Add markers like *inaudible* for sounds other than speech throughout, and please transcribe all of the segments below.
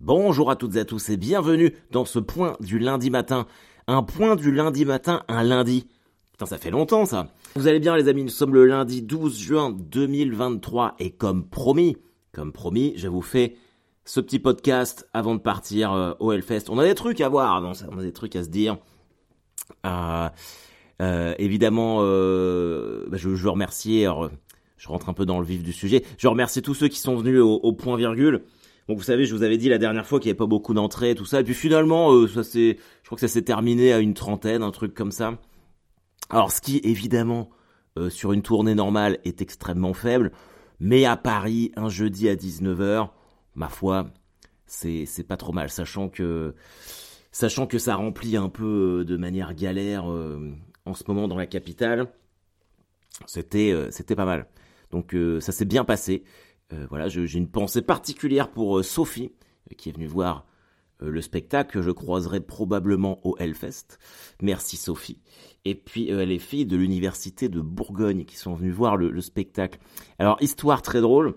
Bonjour à toutes et à tous et bienvenue dans ce point du lundi matin. Un point du lundi matin, un lundi. Putain, ça fait longtemps ça. Vous allez bien les amis, nous sommes le lundi 12 juin 2023 et comme promis, comme promis, je vous fais ce petit podcast avant de partir euh, au Hellfest. On a des trucs à voir avant on a des trucs à se dire. Euh, euh, évidemment, bah, je, veux remercier, je rentre un peu dans le vif du sujet, je remercie tous ceux qui sont venus au point virgule. Donc vous savez, je vous avais dit la dernière fois qu'il n'y avait pas beaucoup d'entrées, tout ça. Et puis finalement, euh, ça c'est, je crois que ça s'est terminé à une trentaine, un truc comme ça. Alors ce qui évidemment euh, sur une tournée normale est extrêmement faible, mais à Paris un jeudi à 19h, ma foi, c'est c'est pas trop mal, sachant que sachant que ça remplit un peu euh, de manière galère en ce moment dans la capitale. C'était c'était pas mal. Donc ça s'est bien passé. Euh, voilà, j'ai une pensée particulière pour euh, Sophie, euh, qui est venue voir le spectacle que je croiserai probablement au Hellfest. Merci Sophie. Et puis les filles de l'université de Bourgogne qui sont venues voir le, spectacle. Alors histoire très drôle.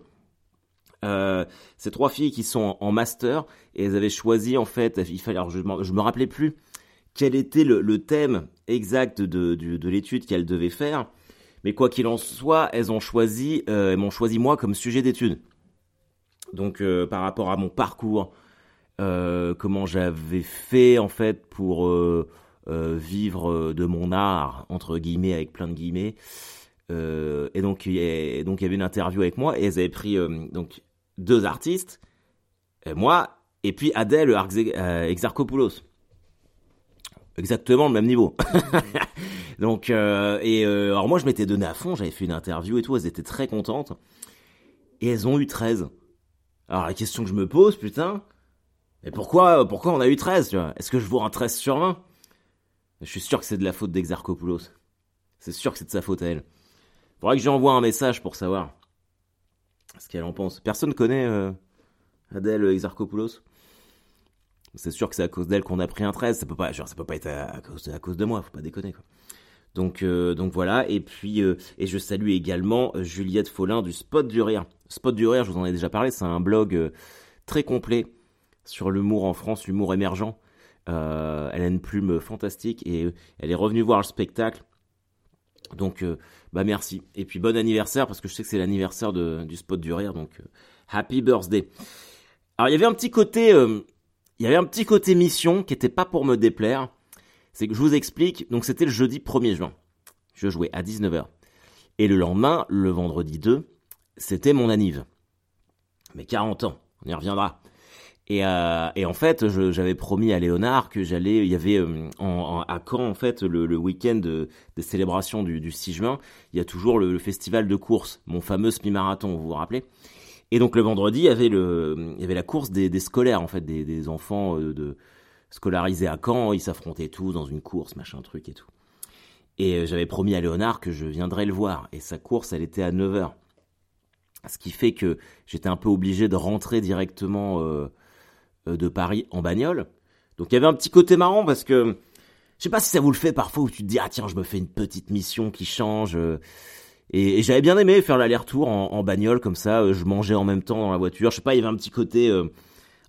Ces trois filles qui sont en, master et elles avaient choisi en fait, il fallait, je, je me rappelais plus quel était le, thème exact de l'étude qu'elles devaient faire. Mais quoi qu'il en soit, elles ont choisi, euh, m'ont choisi moi comme sujet d'étude. Donc euh, par rapport à mon parcours, euh, comment j'avais fait en fait pour vivre de mon art entre guillemets avec plein de guillemets. et donc donc il y avait une interview avec moi et elles avaient pris deux artistes, moi et puis Adèle Exarchopoulos. Exactement le même niveau. *laughs* Donc, euh, et euh, alors moi, je m'étais donné à fond, j'avais fait une interview et tout, elles étaient très contentes. Et elles ont eu 13. Alors la question que je me pose, putain, mais pourquoi, pourquoi on a eu 13, tu vois? Est-ce que je vaux un 13 sur 20 Je suis sûr que c'est de la faute d'Exarchopoulos. C'est sûr que c'est de sa faute à elle. Faudrait que j'envoie un message pour savoir ce qu'elle en pense. Personne connaît euh, Adèle Exarchopoulos? C'est sûr que c'est à cause d'elle qu'on a pris un 13. Ça peut pas, genre, ça peut pas être à, cause, de, à cause de moi. Faut pas déconner, quoi. Donc, euh, donc voilà. Et puis, euh, et je salue également euh, Juliette Follin du Spot du Rire. Spot du Rire, je vous en ai déjà parlé, c'est un blog très complet sur l'humour en France, l'humour émergent. elle a une plume fantastique et elle est revenue voir le spectacle. Donc, bah merci. Et puis bon anniversaire parce que je sais que c'est l'anniversaire du Spot du Rire. Donc, happy birthday. Alors, il y avait un petit côté, il y avait un petit côté mission qui était pas pour me déplaire. C'est que je vous explique, donc c'était le jeudi 1er juin. Je jouais à 19h. Et le lendemain, le vendredi 2, c'était mon anniv. Mes 40 ans, on y reviendra. Et, euh, en fait, j'avais promis à Léonard que j'allais, il y avait euh, en, à Caen en fait le, week-end de, des célébrations du, du, 6 juin, il y a toujours le, festival de course, mon fameux semi-marathon, vous vous rappelez? Et donc le vendredi, il y avait le, il y avait la course des, scolaires en fait, des, enfants euh, de scolarisé à Caen, ils s'affrontaient tous dans une course, machin truc et tout. Et euh, j'avais promis à Léonard que je viendrais le voir. Et sa course, elle était à 9h. Ce qui fait que j'étais un peu obligé de rentrer directement euh, de Paris en bagnole. Donc il y avait un petit côté marrant parce que je sais pas si ça vous le fait parfois où tu te dis ah tiens je me fais une petite mission qui change. Et, j'avais bien aimé faire l'aller-retour en, en, bagnole comme ça. je mangeais en même temps dans la voiture. Je sais pas, il y avait un petit côté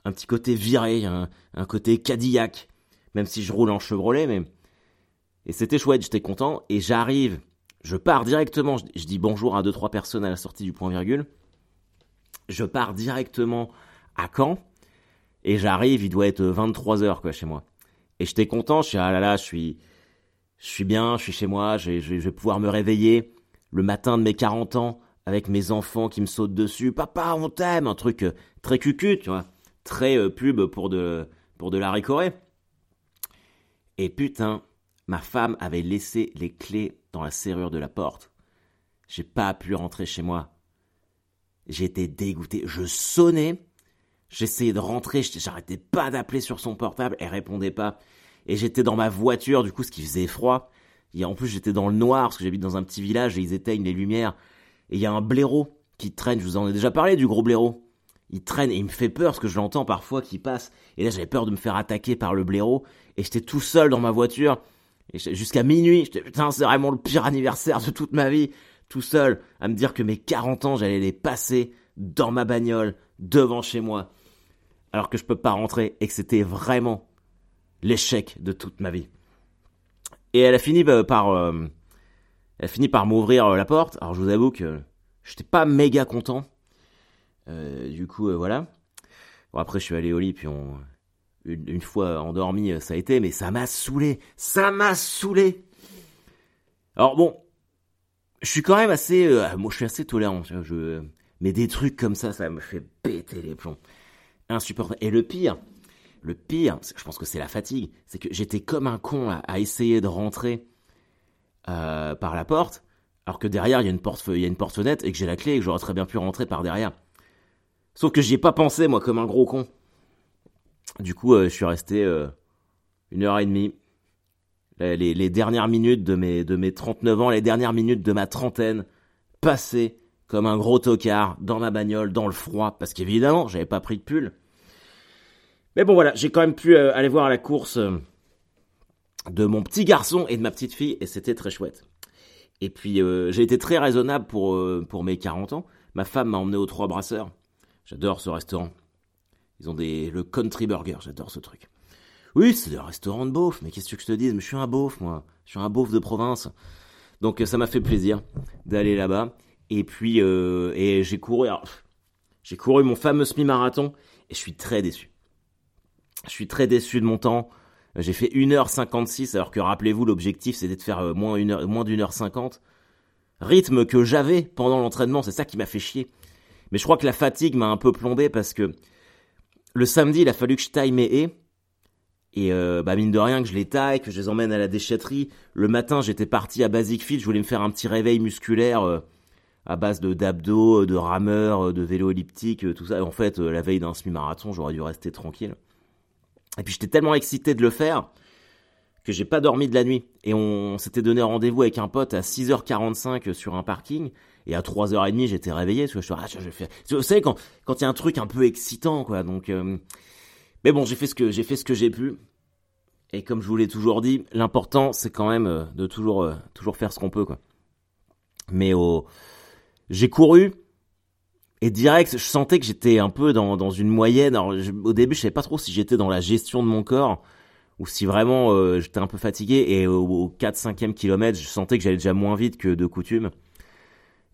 un petit côté viré, un, côté Cadillac, même si je roule en Chevrolet, mais et c'était chouette, j'étais content et j'arrive, je pars directement, je, dis bonjour à deux trois personnes à la sortie du point virgule, je pars directement à Caen et j'arrive, il doit être 23 heures quoi chez moi et j'étais content, je suis ah là là, je suis je suis bien, je suis chez moi, je, je vais pouvoir me réveiller le matin de mes 40 ans avec mes enfants qui me sautent dessus, papa on t'aime, un truc euh, très cucu, tu vois très euh, pub pour de, pour de la récorée. Et putain, ma femme avait laissé les clés dans la serrure de la porte. J'ai pas pu rentrer chez moi. J'étais dégoûté. Je sonnais. J'essayais de rentrer. J'arrêtais pas d'appeler sur son portable. Elle répondait pas. Et j'étais dans ma voiture, du coup, ce qui faisait froid. Et en plus, j'étais dans le noir, parce que j'habite dans un petit village et ils éteignent les lumières. Et il y a un blaireau qui traîne. Je vous en ai déjà parlé du gros blaireau il traîne et il me fait peur parce que je l'entends parfois qu'il passe. Et là, j'avais peur de me faire attaquer par le blaireau. Et j'étais tout seul dans ma voiture. Jusqu'à minuit, j'étais, putain, c'est vraiment le pire anniversaire de toute ma vie. Tout seul, à me dire que mes 40 ans, j'allais les passer dans ma bagnole, devant chez moi. alors que je peux pas rentrer et que c'était vraiment l'échec de toute ma vie. Et elle a fini bah, par, euh, elle par m'ouvrir euh, la porte. Alors je vous avoue que j'étais pas méga content. Euh, du coup, voilà. Bon, après, je suis allé au lit, puis on, une, fois endormi, ça a été, mais ça m'a saoulé. Ça m'a saoulé. Alors bon, je suis quand même assez, moi je suis assez tolérant. Je, mais des trucs comme ça, ça me fait péter les plombs. Insupportable. Et le pire, le pire, je pense que c'est la fatigue, c'est que j'étais comme un con à, essayer de rentrer euh, par la porte, alors que derrière il y a une porte, il y une porte fenêtre et que j'ai la clé et que j'aurais très bien pu rentrer par derrière. Sauf que j'y ai pas pensé moi comme un gros con. Du coup, euh, je suis resté euh, une heure et demie. Les, les, dernières minutes de mes, de mes 39 ans, les dernières minutes de ma trentaine, passées comme un gros tocard dans ma bagnole, dans le froid, parce qu'évidemment, j'avais pas pris de pull. Mais bon voilà, j'ai quand même pu euh, aller voir la course euh, de mon petit garçon et de ma petite fille, et c'était très chouette. Et puis euh, j'ai été très raisonnable pour, pour mes 40 ans. Ma femme m'a emmené aux Trois Brasseurs. J'adore ce restaurant. Ils ont des le country burger, j'adore ce truc. Oui, c'est un restaurant de beauf, mais qu'est-ce que je te dis Mais je suis un beauf, moi. Je suis un beauf de province. Donc ça m'a fait plaisir d'aller là-bas. Et puis et j'ai couru, j'ai couru mon fameux semi-marathon et je suis très déçu. Je suis très déçu de mon temps. J'ai fait 1h56 alors que rappelez-vous l'objectif c'était de faire euh, moins d'une heure, moins d'une heure cinquante. Rythme que j'avais pendant l'entraînement, c'est ça qui m'a fait chier. Mais je crois que la fatigue m'a un peu plombé parce que le samedi il a fallu que je taille mes haies. Et euh, bah mine de rien que je les taille, que je les emmène à la déchetterie. Le matin j'étais parti à Basic Fit, je voulais me faire un petit réveil musculaire euh, à base de d'abdos, de rameurs, de vélo elliptique, tout ça. en fait la veille d'un semi-marathon j'aurais dû rester tranquille. Et puis j'étais tellement excité de le faire que j'ai pas dormi de la nuit. Et on s'était donné rendez-vous avec un pote à 6h45 sur un parking. Et à 3h30, j'étais réveillé. Parce que je, ah, je, fais... Vous savez, quand il y a un truc un peu excitant, quoi. Donc, euh, Mais bon, j'ai fait ce que j'ai fait ce que j'ai pu. Et comme je vous l'ai toujours dit, l'important, c'est quand même euh, de toujours, euh, toujours faire ce qu'on peut, quoi. Mais au... j'ai couru et direct, je sentais que j'étais un peu dans, dans une moyenne. Alors, au début, je savais pas trop si j'étais dans la gestion de mon corps ou si vraiment euh, j'étais un peu fatigué. Et au, 4-5e kilomètre, je sentais que j'allais déjà moins vite que de coutume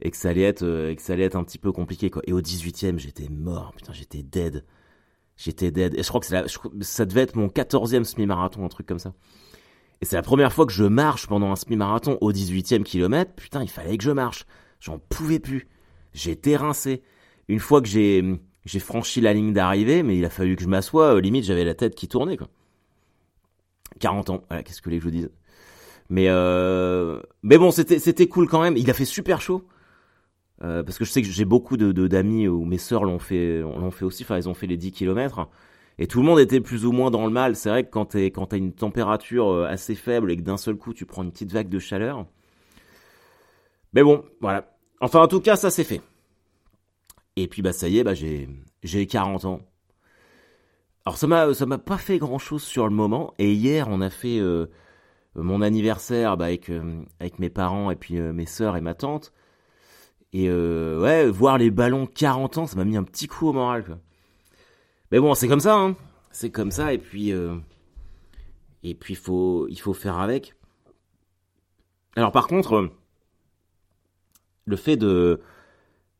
et que ça allait être, euh, que ça allait être un petit peu compliqué. Et au 18e, j'étais mort. Putain, j'étais dead. J'étais dead. Et je crois que la, ça devait être mon 14e semi-marathon, un truc comme ça. Et c'est la première fois que je marche pendant un semi-marathon au 18e kilomètre. Putain, il fallait que je marche. J'en pouvais plus. J'étais rincé une fois que j'ai j'ai franchi la ligne d'arrivée, mais il a fallu que je m'assoie, euh, limite j'avais la tête qui tournait quoi. 40 ans, voilà, qu'est-ce que les que je vous dise? Mais euh, mais bon, c'était c'était cool quand même. Il a fait super chaud. Euh, parce que je sais que j'ai beaucoup de d'amis où mes sœurs l'ont fait l'ont fait aussi, enfin ils ont fait les 10 km et tout le monde était plus ou moins dans le mal. C'est vrai que quand t'es quand t'as une température euh, assez faible et que d'un seul coup tu prends une petite vague de chaleur. Mais bon, voilà. Enfin en tout cas, ça c'est fait. Et puis bah ça y est, bah j'ai j'ai 40 ans. Alors ça m'a ça m'a pas fait grand chose sur le moment. Et hier on a fait euh, mon anniversaire bah, avec euh, avec mes parents et puis euh, mes sœurs et ma tante. Et ouais, voir les ballons 40 ans, ça m'a mis un petit coup au moral. Mais bon, c'est comme ça, hein. C'est comme ça. Et puis et puis faut il faut faire avec. Alors par contre, le fait de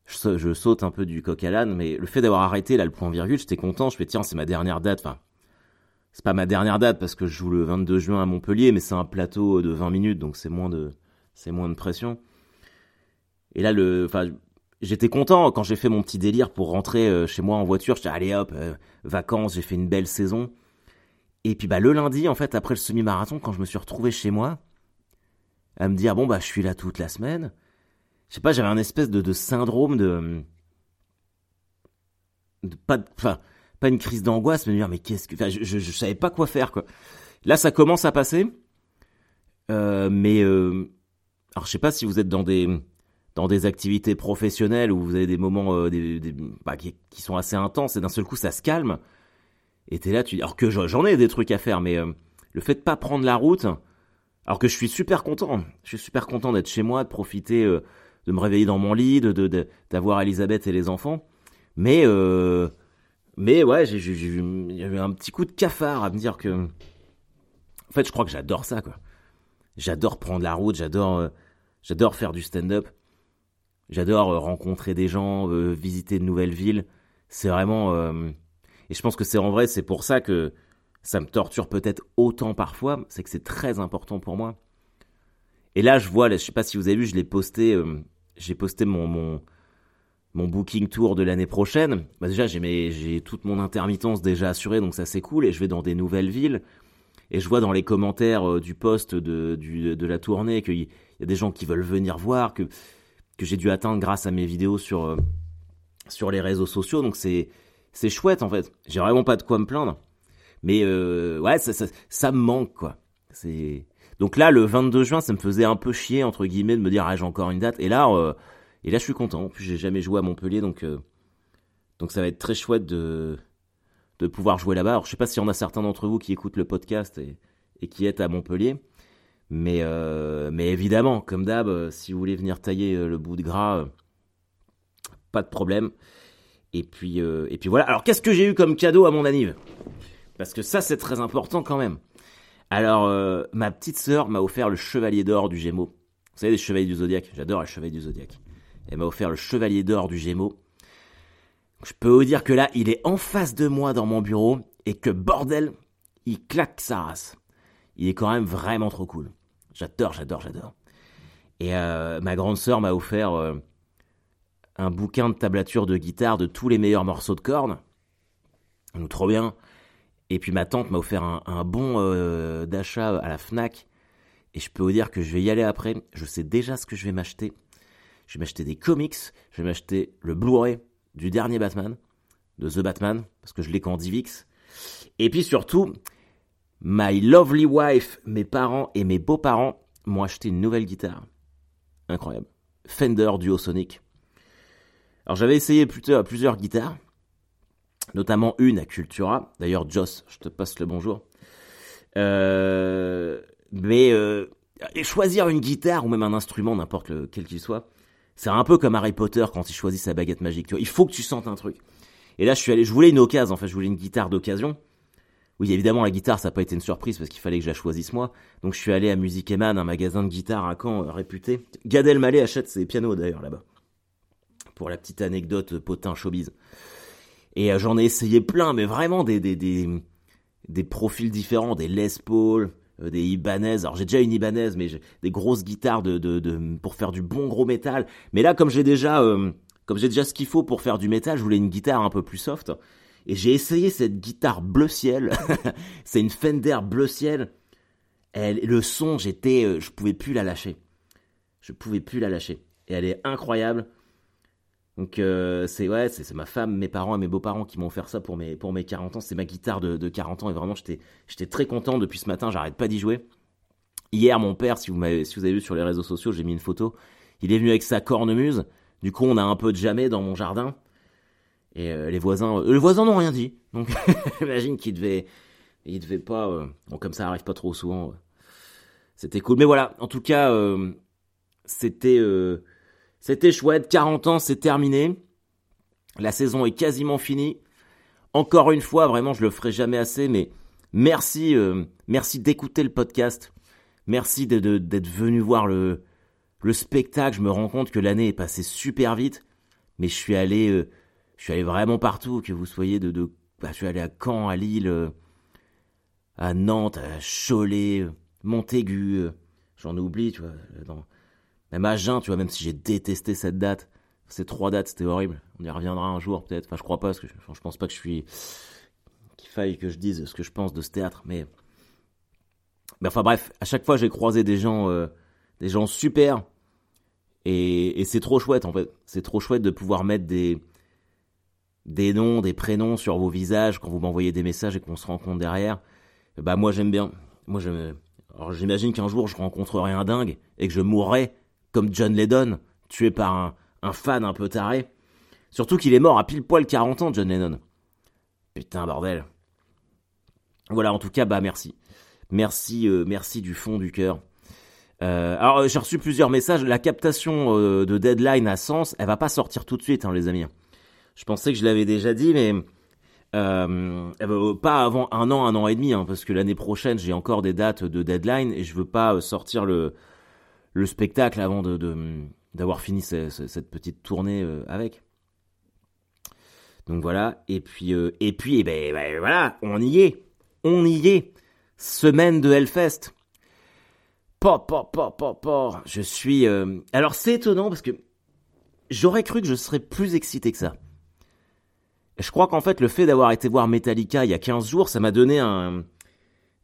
je, saute un peu du coq à l'âne, mais le fait d'avoir arrêté là le point virgule, j'étais content. Je fais tiens, c'est ma dernière date. Enfin, c'est pas ma dernière date parce que je joue le 22 juin à Montpellier, mais c'est un plateau de 20 minutes, donc c'est moins de c'est moins de pression. Et là, le, enfin, j'étais content quand j'ai fait mon petit délire pour rentrer euh, chez moi en voiture. J'étais allez hop, euh, vacances, j'ai fait une belle saison. Et puis bah le lundi, en fait, après le semi-marathon, quand je me suis retrouvé chez moi, à me dire bon bah je suis là toute la semaine je sais pas, j'avais un espèce de, de syndrome de, de pas, enfin, pas une crise d'angoisse, mais de dire mais qu'est-ce que, enfin, je, je, je, savais pas quoi faire quoi. Là, ça commence à passer, euh, mais euh, alors je sais pas si vous êtes dans des dans des activités professionnelles où vous avez des moments euh, des, des bah, qui, qui, sont assez intenses et d'un seul coup ça se calme. Et t'es là, tu alors que j'en ai des trucs à faire, mais euh, le fait de pas prendre la route, alors que je suis super content, je suis super content d'être chez moi, de profiter euh, de me réveiller dans mon lit, de d'avoir Elisabeth et les enfants. Mais euh, Mais ouais, j'ai, eu un petit coup de cafard à me dire que. En fait, je crois que j'adore ça, quoi. J'adore prendre la route, j'adore, euh, j'adore faire du stand-up. J'adore euh, rencontrer des gens, visiter de nouvelles villes. C'est vraiment. Et je pense que c'est en vrai, c'est pour ça que ça me torture peut-être autant parfois. C'est que c'est très important pour moi. Et là, je vois, je sais pas si vous avez vu, je l'ai posté. J'ai posté mon, mon, mon booking tour de l'année prochaine. Bah déjà, j'ai mes- j'ai toute mon intermittence déjà assurée, donc ça c'est cool. Et je vais dans des nouvelles villes. Et je vois dans les commentaires euh, du post de, du, de la tournée qu'il y a des gens qui veulent venir voir, que, que j'ai dû atteindre grâce à mes vidéos sur, euh, sur les réseaux sociaux. Donc c'est c'est chouette en fait. J'ai vraiment pas de quoi me plaindre. Mais euh, ouais, ça, ça me manque quoi. C'est donc là le 22 juin, ça me faisait un peu chier entre guillemets de me dire ah j'ai encore une date. Et là euh, et là je suis content. En plus j'ai jamais joué à Montpellier donc euh, donc ça va être très chouette de de pouvoir jouer là-bas. Alors je sais pas s'il y en a certains d'entre vous qui écoutent le podcast et, qui êtes à Montpellier. Mais, euh, mais évidemment, comme d'hab, si vous voulez venir tailler le bout de gras, pas de problème. Et puis, et puis voilà. Alors, qu'est-ce que j'ai eu comme cadeau à mon anniv? Parce que ça, c'est très important quand même. Alors, euh, ma petite sœur m'a offert le chevalier d'or du Gémeaux. Vous savez, les chevaliers du Zodiaque. J'adore les chevaliers du Zodiaque. Elle m'a offert le chevalier d'or du Gémeaux. Je peux vous dire que là, il est en face de moi dans mon bureau et que bordel, il claque sa race. Il est quand même vraiment trop cool. J'adore, j'adore, j'adore. Et euh, ma grande sœur m'a offert euh, un bouquin de tablature de guitare de tous les meilleurs morceaux de cordes. Donc trop bien. Et puis ma tante m'a offert un, bon euh, d'achat à la Fnac. Et je peux vous dire que je vais y aller après. Je sais déjà ce que je vais m'acheter. Je vais m'acheter des comics. Je vais m'acheter le Blu-ray du dernier Batman, de The Batman, parce que je l'ai qu'en DivX. Et puis surtout, My lovely wife, mes parents et mes beaux-parents m'ont acheté une nouvelle guitare. Incroyable. Fender Duo Sonic. Alors j'avais essayé plutôt plusieurs guitares, notamment une à Cultura. D'ailleurs, Joss, je te passe le bonjour. Euh, mais euh, choisir une guitare ou même un instrument, n'importe lequel qu'il soit, c'est un peu comme Harry Potter quand il choisit sa baguette magique. Tu vois, il faut que tu sentes un truc. Et là, je suis allé, je voulais une occasion. En fait, je voulais une guitare d'occasion. Oui, évidemment, la guitare, ça n'a pas été une surprise parce qu'il fallait que je la choisisse moi. Donc, je suis allé à Music Eman, un magasin de guitare à Caen euh, réputé. Gad Elmaleh achète ses pianos d'ailleurs là-bas. Pour la petite anecdote potin showbiz. Et euh, j'en ai essayé plein, mais vraiment des, des, des, des profils différents, des Les Paul, euh, des Ibanez. Alors, j'ai déjà une Ibanez, mais des grosses guitares de, de, pour faire du bon gros métal. Mais là, comme j'ai déjà, euh, comme j'ai déjà ce qu'il faut pour faire du métal, je voulais une guitare un peu plus soft. Et j'ai essayé cette guitare bleu ciel. *laughs* c'est une Fender bleu ciel. Elle, le son, j'étais, je pouvais plus la lâcher. Je pouvais plus la lâcher. Et elle est incroyable. Donc euh, c'est ouais, c'est ma femme, mes parents et mes beaux-parents qui m'ont offert ça pour mes pour mes 40 ans. C'est ma guitare de, de 40 ans et vraiment j'étais très content depuis ce matin. J'arrête pas d'y jouer. Hier, mon père, si vous si vous avez vu sur les réseaux sociaux, j'ai mis une photo. Il est venu avec sa cornemuse. Du coup, on a un peu de jamais dans mon jardin. Et euh, les voisins, euh, les voisins n'ont rien dit. Donc, *laughs* j'imagine qu'ils devaient, ils devaient pas. bon, comme ça arrive pas trop souvent. C'était cool. Mais voilà, en tout cas, c'était, c'était chouette. 40 ans, c'est terminé. La saison est quasiment finie. Encore une fois, vraiment, je le ferai jamais assez, mais merci, euh, merci d'écouter le podcast. Merci d'être venu voir le, le spectacle. Je me rends compte que l'année est passée super vite, mais je suis allé, euh, je suis allé vraiment partout. Que vous soyez de, bah, je suis allé à Caen, à Lille, euh, à Nantes, à Cholet, Montaigu. J'en oublie, tu vois. Même à Agen, tu vois, même si j'ai détesté cette date. Ces trois dates, c'était horrible. On y reviendra un jour, peut-être. Enfin, je crois pas, parce que je, je pense pas que je suis. qu'il faille que je dise ce que je pense de ce théâtre, mais. Mais enfin, bref, à chaque fois, j'ai croisé des gens, euh, des gens super. Et, et c'est trop chouette, en fait. C'est trop chouette de pouvoir mettre des. des noms, des prénoms sur vos visages quand vous m'envoyez des messages et qu'on se rencontre derrière. Bah, moi, j'aime bien. Moi, j'aime. Alors, j'imagine qu'un jour, je rencontrerai un dingue et que je mourrai comme John Lennon, tué par un, fan un peu taré. Surtout qu'il est mort à pile poil 40 ans, John Lennon. Putain, bordel. Voilà, en tout cas, bah merci. Merci, euh, merci du fond du cœur. Euh, alors, j'ai reçu plusieurs messages. La captation euh, de Deadline à Sens, elle va pas sortir tout de suite, hein, les amis. Je pensais que je l'avais déjà dit, mais pas avant un an, un an et demi, hein, parce que l'année prochaine j'ai encore des dates de deadline et je veux pas sortir le le spectacle avant de d'avoir fini cette petite tournée euh, avec. Donc voilà, et puis euh, et puis et eh ben, ben, voilà, on y est, on y est. Semaine de Hellfest. Pop, pop, pop, pop, pop. Je suis. Euh, alors c'est étonnant parce que j'aurais cru que je serais plus excité que ça. Je crois qu'en fait le fait d'avoir été voir Metallica il y a 15 jours, ça m'a donné un.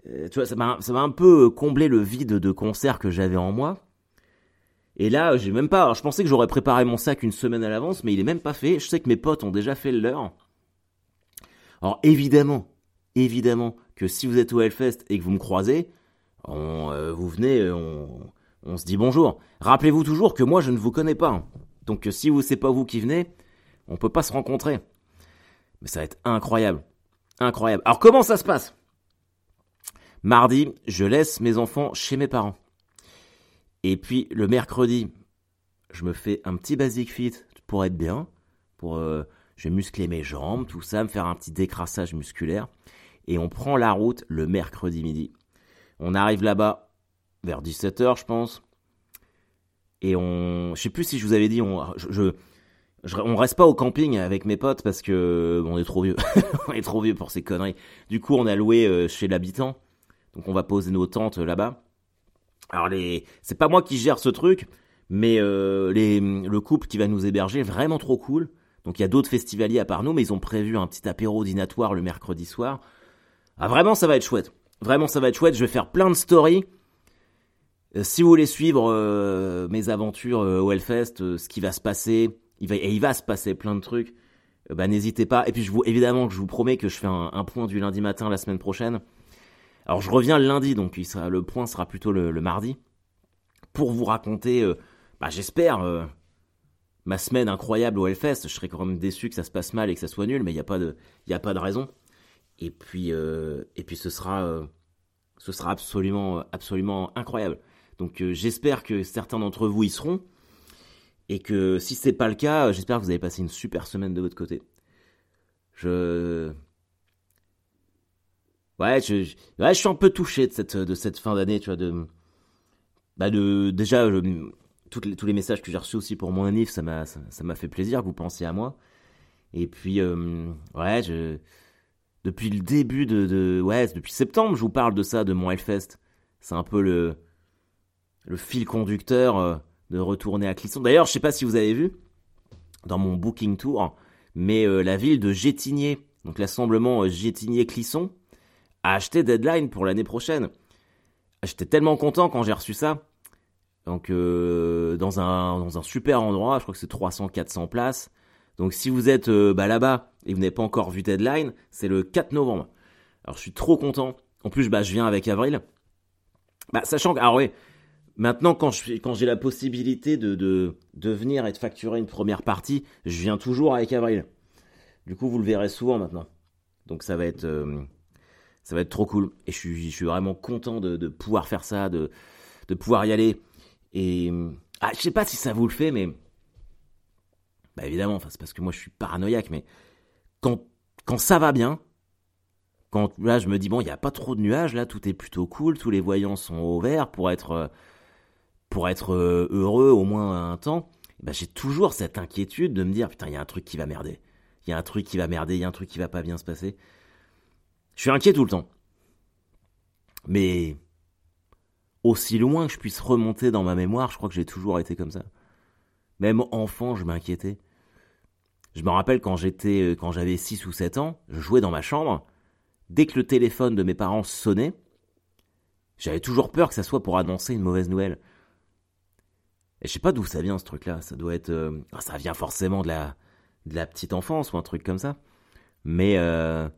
tu vois, ça m'a un peu comblé le vide de concert que j'avais en moi. Et là, j'ai même pas. Je pensais que j'aurais préparé mon sac une semaine à l'avance, mais il est même pas fait. Je sais que mes potes ont déjà fait le leur. Alors évidemment, évidemment que si vous êtes au Hellfest et que vous me croisez, on, euh, vous venez, euh, on, on, se dit bonjour. Rappelez-vous toujours que moi je ne vous connais pas. Donc si vous c'est pas vous qui venez, on peut pas se rencontrer. Mais ça va être incroyable, incroyable. Alors comment ça se passe? Mardi, je laisse mes enfants chez mes parents. Et puis le mercredi, je me fais un petit basic fit pour être bien, pour euh, je vais muscler mes jambes, tout ça, me faire un petit décrassage musculaire. Et on prend la route le mercredi midi. On arrive là-bas vers 17h, je pense. Et on, je sais plus si je vous avais dit, on, je, on reste pas au camping avec mes potes parce que on est trop vieux. *laughs* on est trop vieux pour ces conneries. Du coup, on a loué euh, chez l'habitant. Donc on va poser nos tentes là-bas. Alors les, c'est pas moi qui gère ce truc, mais euh, les, le couple qui va nous héberger, vraiment trop cool. Donc il y a d'autres festivaliers à part nous, mais ils ont prévu un petit apéro dînatoire le mercredi soir. Ah vraiment ça va être chouette. Vraiment ça va être chouette. Je vais faire plein de stories. Euh, si vous voulez suivre euh, mes aventures au Hellfest, ce qui va se passer, il va, et il va se passer plein de trucs. bah n'hésitez pas. Et puis je vous évidemment je vous promets que je fais un point du lundi matin la semaine prochaine. Alors je reviens lundi, donc le point sera plutôt le, mardi, pour vous raconter, euh, bah, j'espère, euh, ma semaine incroyable au Hellfest. Je serais quand même déçu que ça se passe mal et que ça soit nul, mais il n'y a pas de, raison. Et puis, euh, et puis ce sera, ce sera absolument, absolument incroyable. Donc j'espère que certains d'entre vous y seront. Et que si c'est pas le cas, j'espère que vous avez passé une super semaine de votre côté. Je, Ouais, je, ouais, je suis un peu touché de cette, de cette fin d'année, tu vois, de, bah de, déjà, toutes tous les messages que j'ai reçus aussi pour mon anniv, ça m'a, ça, m'a fait plaisir que vous pensiez à moi. Et puis, euh, ouais, depuis le début de, de, ouais, depuis septembre, je vous parle de ça, de mon Hellfest. C'est un peu le, le fil conducteur euh, de retourner à Clisson. D'ailleurs, je sais pas si vous avez vu, dans mon booking tour, mais euh, la ville de Gétigné, donc l'assemblement Gétigné-Clisson, acheter Deadline pour l'année prochaine. J'étais tellement content quand j'ai reçu ça. Donc euh, dans, un, dans un super endroit, je crois que c'est 300-400 places. Donc si vous êtes euh, bah, là-bas et vous n'avez pas encore vu Deadline, c'est le 4 novembre. Alors je suis trop content. En plus, bah, je viens avec Avril. Bah, sachant que, alors oui, maintenant quand j'ai quand la possibilité de, de, de venir et de facturer une première partie, je viens toujours avec Avril. Du coup, vous le verrez souvent maintenant. Donc ça va être... Euh, ça va être trop cool. Et je suis, vraiment content de, pouvoir faire ça, de, pouvoir y aller. Et ah, je sais pas si ça vous le fait, mais bah évidemment, c'est parce que moi je suis paranoïaque, mais quand quand ça va bien, quand là je me dis bon il y a pas trop de nuages là, tout est plutôt cool, tous les voyants sont au vert pour être pour être euh, heureux au moins un temps. Bah, j'ai toujours cette inquiétude de me dire putain il y a un truc qui va merder, il y a un truc qui va merder, il y a un truc qui va pas bien se passer. Je suis inquiet tout le temps. Mais aussi loin que je puisse remonter dans ma mémoire, je crois que j'ai toujours été comme ça. Même enfant, je m'inquiétais. Je me rappelle quand j'étais euh, quand j'avais 6 ou 7 ans, je jouais dans ma chambre, dès que le téléphone de mes parents sonnait, j'avais toujours peur que ça soit pour annoncer une mauvaise nouvelle. Et je sais pas d'où ça vient ce truc-là, ça doit être euh, ça vient forcément de la de la petite enfance ou un truc comme ça. Mais euh,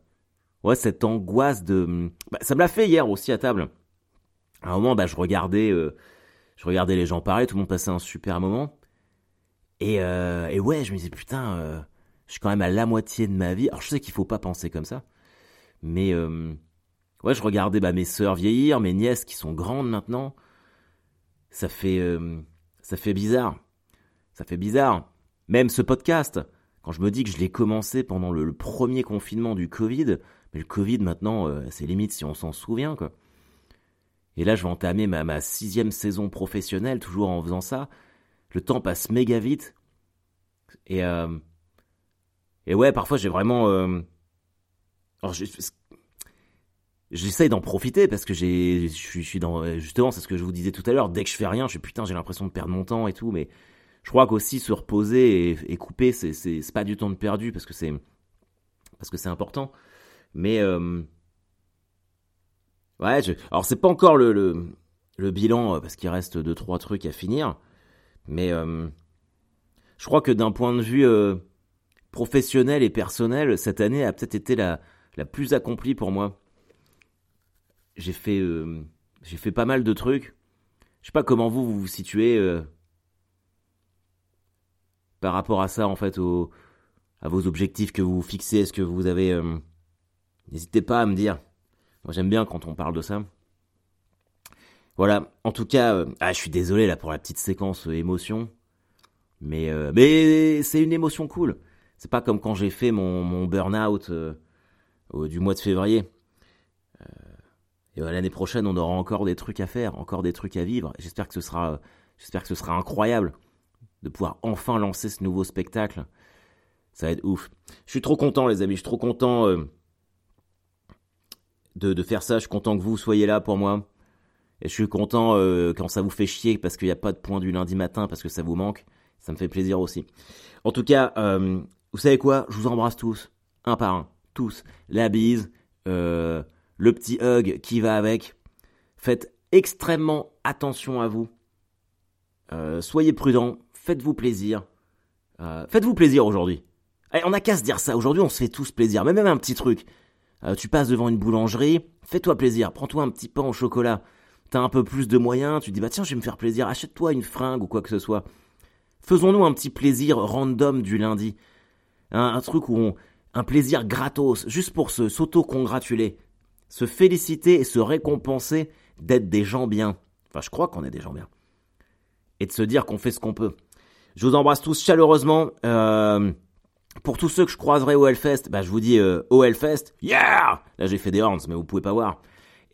ouais, cette angoisse de. Bah, ça me l'a fait hier aussi à table. À un moment, bah, je regardais, euh, je regardais les gens parler, tout le monde passait un super moment. Et, euh, et ouais, je me disais putain, euh, je suis quand même à la moitié de ma vie. Alors je sais qu'il faut pas penser comme ça, mais ouais, je regardais bah, mes sœurs vieillir, mes nièces qui sont grandes maintenant. Ça fait, ça fait bizarre. Ça fait bizarre. Même ce podcast, quand je me dis que je l'ai commencé pendant le, premier confinement du Covid, le Covid maintenant, euh, c'est limite si on s'en souvient. Et là, je vais entamer ma, sixième saison professionnelle, toujours en faisant ça. Le temps passe méga vite. Et, euh, ouais, parfois j'ai vraiment. Euh, j'essaye d'en profiter parce que j'ai, je suis dans. Justement, c'est ce que je vous disais tout à l'heure. Dès que je fais rien, je suis putain, j'ai l'impression de perdre mon temps et tout. Mais je crois qu'aussi se reposer et, couper, c'est, pas du temps de perdu. Parce que c'est important. Mais. Euh, Ouais, alors c'est pas encore le, bilan euh, parce qu'il reste deux trois trucs à finir, mais euh, je crois que d'un point de vue professionnel et personnel, cette année a peut-être été la, plus accomplie pour moi. J'ai fait pas mal de trucs. Je sais pas comment vous vous, situez par rapport à ça en fait au, à vos objectifs que vous fixez. Est-ce que vous avez N'hésitez pas à me dire. Moi j'aime bien quand on parle de ça. Voilà, en tout cas, euh, ah, je suis désolé là pour la petite séquence euh, émotion, mais euh, mais c'est une émotion cool. C'est pas comme quand j'ai fait mon, burn-out du mois de février. et l'année prochaine, on aura encore des trucs à faire, encore des trucs à vivre. J'espère que ce sera, j'espère que ce sera incroyable de pouvoir enfin lancer ce nouveau spectacle. Ça va être ouf. Je suis trop content, les amis. Je suis trop content de, faire ça. Je suis content que vous soyez là pour moi. Et je suis content euh, quand ça vous fait chier parce qu'il n'y a pas de point du lundi matin parce que ça vous manque. Ça me fait plaisir aussi. En tout cas, euh, vous savez quoi? Je vous embrasse tous, un par un, tous. La bise, euh, le petit hug qui va avec. Faites extrêmement attention à vous. soyez prudents, faites-vous plaisir. faites-vous plaisir aujourd'hui. on n'a qu'à se dire ça. Aujourd'hui, on se fait tous plaisir. même un petit truc. Euh, tu passes devant une boulangerie, fais-toi plaisir, prends-toi un petit pain au chocolat. T'as un peu plus de moyens, tu dis bah tiens, je vais me faire plaisir, achète-toi une fringue ou quoi que ce soit. Faisons-nous un petit plaisir random du lundi. Un, truc où un plaisir gratos, juste pour se s'auto-congratuler, se féliciter et se récompenser d'être des gens bien. Enfin, je crois qu'on est des gens bien. Et de se dire qu'on fait ce qu'on peut. Je vous embrasse tous chaleureusement. Euh, pour tous ceux que je croiserai au Hellfest, bah, je vous dis euh, au Hellfest, yeah Là j'ai fait des horns, mais vous pouvez pas voir.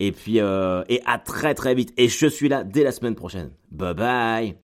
Et puis, euh, et à très très vite. Et je suis là dès la semaine prochaine. Bye bye